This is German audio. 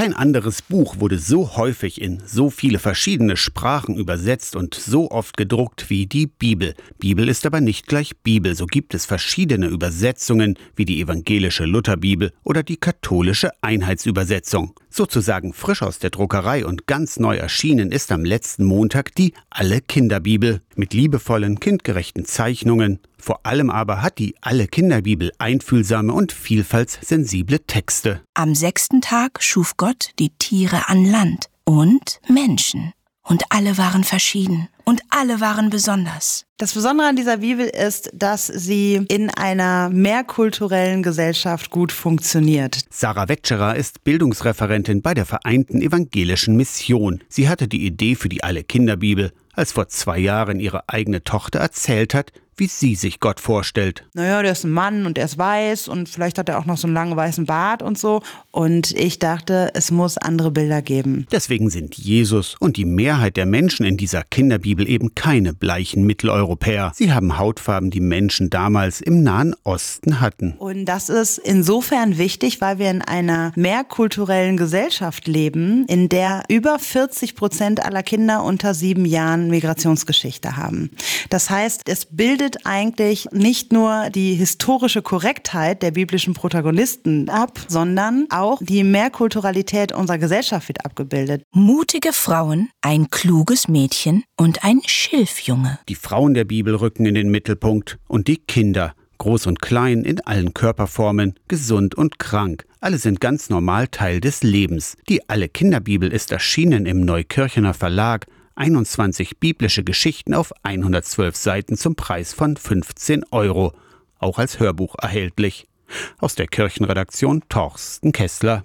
Kein anderes Buch wurde so häufig in so viele verschiedene Sprachen übersetzt und so oft gedruckt wie die Bibel. Bibel ist aber nicht gleich Bibel, so gibt es verschiedene Übersetzungen wie die evangelische Lutherbibel oder die katholische Einheitsübersetzung. Sozusagen frisch aus der Druckerei und ganz neu erschienen ist am letzten Montag die Alle Kinderbibel mit liebevollen, kindgerechten Zeichnungen. Vor allem aber hat die Alle Kinderbibel einfühlsame und vielfaltssensible Texte. Am sechsten Tag schuf Gott die Tiere an Land und Menschen. Und alle waren verschieden und alle waren besonders. Das Besondere an dieser Bibel ist, dass sie in einer mehrkulturellen Gesellschaft gut funktioniert. Sarah Wetscherer ist Bildungsreferentin bei der Vereinten Evangelischen Mission. Sie hatte die Idee für die Alle Kinderbibel, als vor zwei Jahren ihre eigene Tochter erzählt hat, wie sie sich Gott vorstellt. Naja, der ist ein Mann und er ist weiß und vielleicht hat er auch noch so einen langen weißen Bart und so. Und ich dachte, es muss andere Bilder geben. Deswegen sind Jesus und die Mehrheit der Menschen in dieser Kinderbibel eben keine bleichen Mitteleuropäer. Sie haben Hautfarben, die Menschen damals im Nahen Osten hatten. Und das ist insofern wichtig, weil wir in einer mehrkulturellen Gesellschaft leben, in der über 40 Prozent aller Kinder unter sieben Jahren Migrationsgeschichte haben. Das heißt, es bildet bildet eigentlich nicht nur die historische Korrektheit der biblischen Protagonisten ab, sondern auch die Mehrkulturalität unserer Gesellschaft wird abgebildet. Mutige Frauen, ein kluges Mädchen und ein Schilfjunge. Die Frauen der Bibel rücken in den Mittelpunkt und die Kinder, groß und klein in allen Körperformen, gesund und krank. Alle sind ganz normal Teil des Lebens. Die Alle Kinderbibel ist erschienen im Neukirchener Verlag 21 biblische Geschichten auf 112 Seiten zum Preis von 15 Euro, auch als Hörbuch erhältlich. Aus der Kirchenredaktion Torsten Kessler.